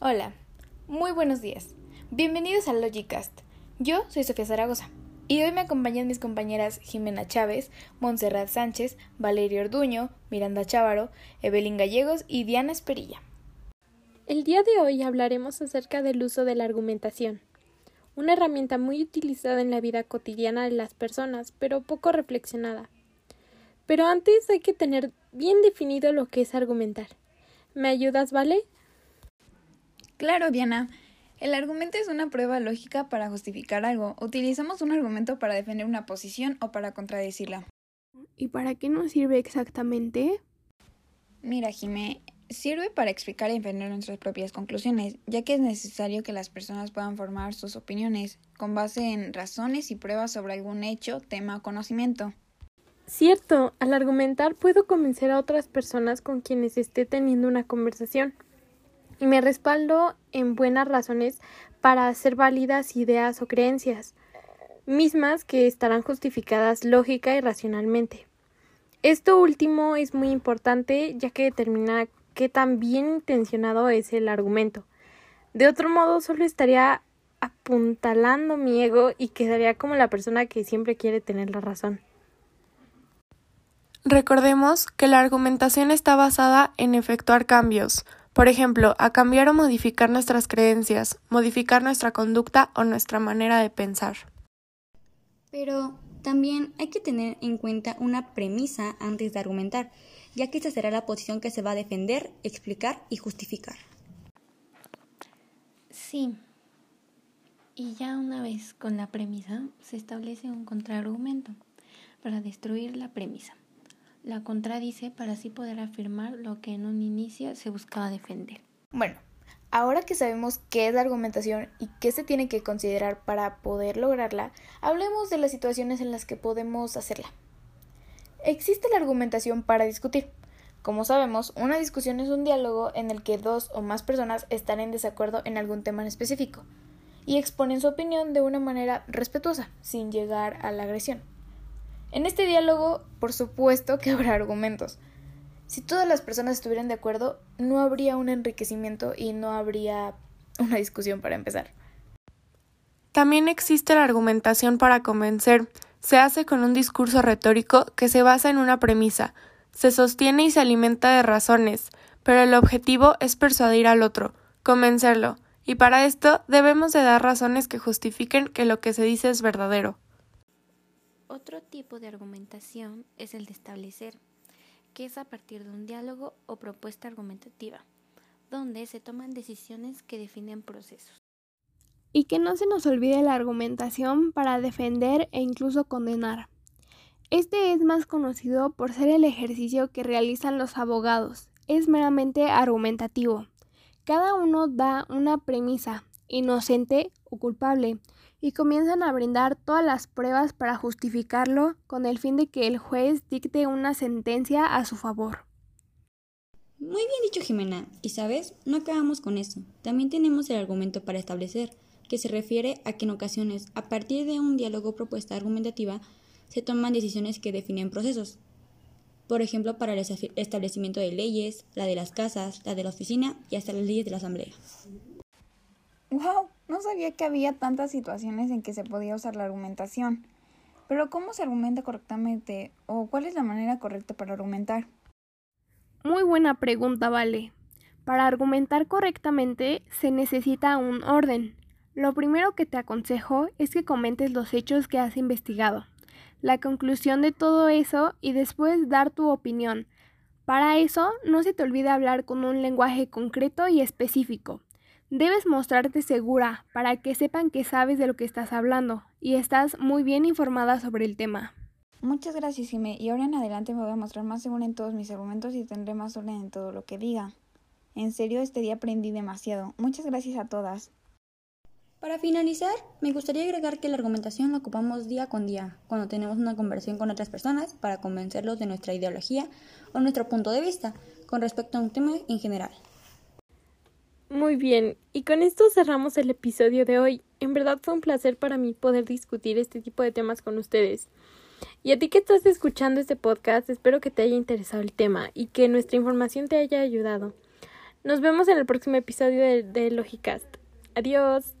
Hola, muy buenos días. Bienvenidos al Logicast. Yo soy Sofía Zaragoza y hoy me acompañan mis compañeras Jimena Chávez, Montserrat Sánchez, Valeria Orduño, Miranda Chávaro, Evelyn Gallegos y Diana Esperilla. El día de hoy hablaremos acerca del uso de la argumentación, una herramienta muy utilizada en la vida cotidiana de las personas, pero poco reflexionada. Pero antes hay que tener bien definido lo que es argumentar. ¿Me ayudas, Vale? Claro, Diana. El argumento es una prueba lógica para justificar algo. Utilizamos un argumento para defender una posición o para contradecirla. ¿Y para qué nos sirve exactamente? Mira, Jimé, sirve para explicar y defender nuestras propias conclusiones, ya que es necesario que las personas puedan formar sus opiniones con base en razones y pruebas sobre algún hecho, tema o conocimiento. Cierto, al argumentar puedo convencer a otras personas con quienes esté teniendo una conversación me respaldo en buenas razones para hacer válidas ideas o creencias, mismas que estarán justificadas lógica y racionalmente. Esto último es muy importante ya que determina qué tan bien intencionado es el argumento. De otro modo, solo estaría apuntalando mi ego y quedaría como la persona que siempre quiere tener la razón. Recordemos que la argumentación está basada en efectuar cambios, por ejemplo, a cambiar o modificar nuestras creencias, modificar nuestra conducta o nuestra manera de pensar. Pero también hay que tener en cuenta una premisa antes de argumentar, ya que esta será la posición que se va a defender, explicar y justificar. Sí. Y ya una vez con la premisa, se establece un contraargumento para destruir la premisa la contradice para así poder afirmar lo que en un inicio se buscaba defender. Bueno, ahora que sabemos qué es la argumentación y qué se tiene que considerar para poder lograrla, hablemos de las situaciones en las que podemos hacerla. Existe la argumentación para discutir. Como sabemos, una discusión es un diálogo en el que dos o más personas están en desacuerdo en algún tema en específico y exponen su opinión de una manera respetuosa, sin llegar a la agresión. En este diálogo, por supuesto que habrá argumentos. Si todas las personas estuvieran de acuerdo, no habría un enriquecimiento y no habría una discusión para empezar. También existe la argumentación para convencer. Se hace con un discurso retórico que se basa en una premisa, se sostiene y se alimenta de razones, pero el objetivo es persuadir al otro, convencerlo, y para esto debemos de dar razones que justifiquen que lo que se dice es verdadero. Otro tipo de argumentación es el de establecer, que es a partir de un diálogo o propuesta argumentativa, donde se toman decisiones que definen procesos. Y que no se nos olvide la argumentación para defender e incluso condenar. Este es más conocido por ser el ejercicio que realizan los abogados. Es meramente argumentativo. Cada uno da una premisa, inocente o culpable, y comienzan a brindar todas las pruebas para justificarlo con el fin de que el juez dicte una sentencia a su favor. Muy bien dicho, Jimena. Y sabes, no acabamos con eso. También tenemos el argumento para establecer, que se refiere a que en ocasiones, a partir de un diálogo propuesta argumentativa, se toman decisiones que definen procesos. Por ejemplo, para el establecimiento de leyes, la de las casas, la de la oficina y hasta las leyes de la asamblea. ¡Wow! No sabía que había tantas situaciones en que se podía usar la argumentación. Pero ¿cómo se argumenta correctamente? ¿O cuál es la manera correcta para argumentar? Muy buena pregunta, Vale. Para argumentar correctamente se necesita un orden. Lo primero que te aconsejo es que comentes los hechos que has investigado, la conclusión de todo eso y después dar tu opinión. Para eso, no se te olvide hablar con un lenguaje concreto y específico. Debes mostrarte segura para que sepan que sabes de lo que estás hablando y estás muy bien informada sobre el tema. Muchas gracias, Jimé. Y ahora en adelante me voy a mostrar más segura en todos mis argumentos y tendré más orden en todo lo que diga. En serio, este día aprendí demasiado. Muchas gracias a todas. Para finalizar, me gustaría agregar que la argumentación la ocupamos día con día, cuando tenemos una conversación con otras personas para convencerlos de nuestra ideología o nuestro punto de vista con respecto a un tema en general. Muy bien, y con esto cerramos el episodio de hoy. En verdad fue un placer para mí poder discutir este tipo de temas con ustedes. Y a ti que estás escuchando este podcast, espero que te haya interesado el tema y que nuestra información te haya ayudado. Nos vemos en el próximo episodio de, de Logicast. Adiós.